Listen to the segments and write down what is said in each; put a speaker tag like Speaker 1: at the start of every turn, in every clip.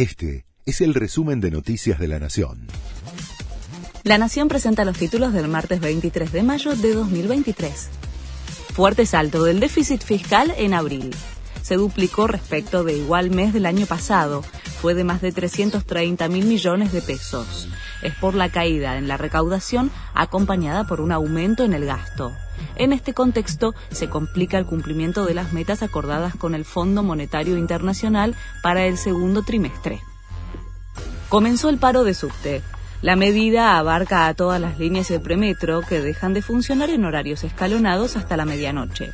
Speaker 1: Este es el resumen de Noticias de la Nación.
Speaker 2: La Nación presenta los títulos del martes 23 de mayo de 2023. Fuerte salto del déficit fiscal en abril. Se duplicó respecto de igual mes del año pasado. Fue de más de 330 mil millones de pesos. Es por la caída en la recaudación acompañada por un aumento en el gasto. En este contexto, se complica el cumplimiento de las metas acordadas con el Fondo Monetario Internacional para el segundo trimestre. Comenzó el paro de subte. La medida abarca a todas las líneas del premetro que dejan de funcionar en horarios escalonados hasta la medianoche.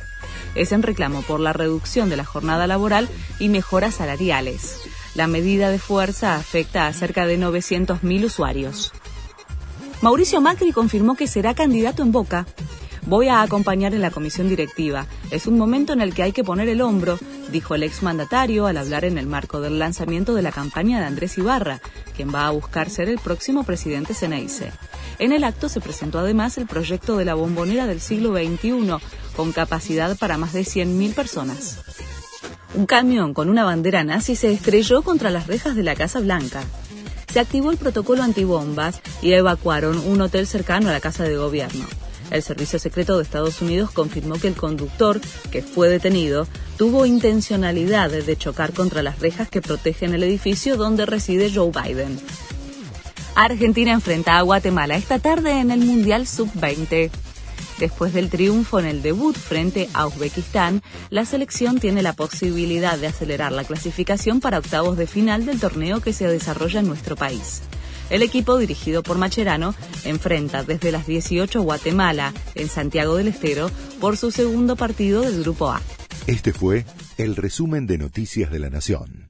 Speaker 2: Es en reclamo por la reducción de la jornada laboral y mejoras salariales. La medida de fuerza afecta a cerca de 900.000 usuarios. Mauricio Macri confirmó que será candidato en Boca. Voy a acompañar en la comisión directiva. Es un momento en el que hay que poner el hombro, dijo el exmandatario al hablar en el marco del lanzamiento de la campaña de Andrés Ibarra, quien va a buscar ser el próximo presidente Ceneice. En el acto se presentó además el proyecto de la bombonera del siglo XXI, con capacidad para más de 100.000 personas. Un camión con una bandera nazi se estrelló contra las rejas de la Casa Blanca. Se activó el protocolo antibombas y evacuaron un hotel cercano a la Casa de Gobierno. El Servicio Secreto de Estados Unidos confirmó que el conductor, que fue detenido, tuvo intencionalidad de chocar contra las rejas que protegen el edificio donde reside Joe Biden. Argentina enfrenta a Guatemala esta tarde en el Mundial Sub-20. Después del triunfo en el debut frente a Uzbekistán, la selección tiene la posibilidad de acelerar la clasificación para octavos de final del torneo que se desarrolla en nuestro país. El equipo dirigido por Macherano enfrenta desde las 18 Guatemala en Santiago del Estero por su segundo partido del Grupo A.
Speaker 1: Este fue el resumen de Noticias de la Nación.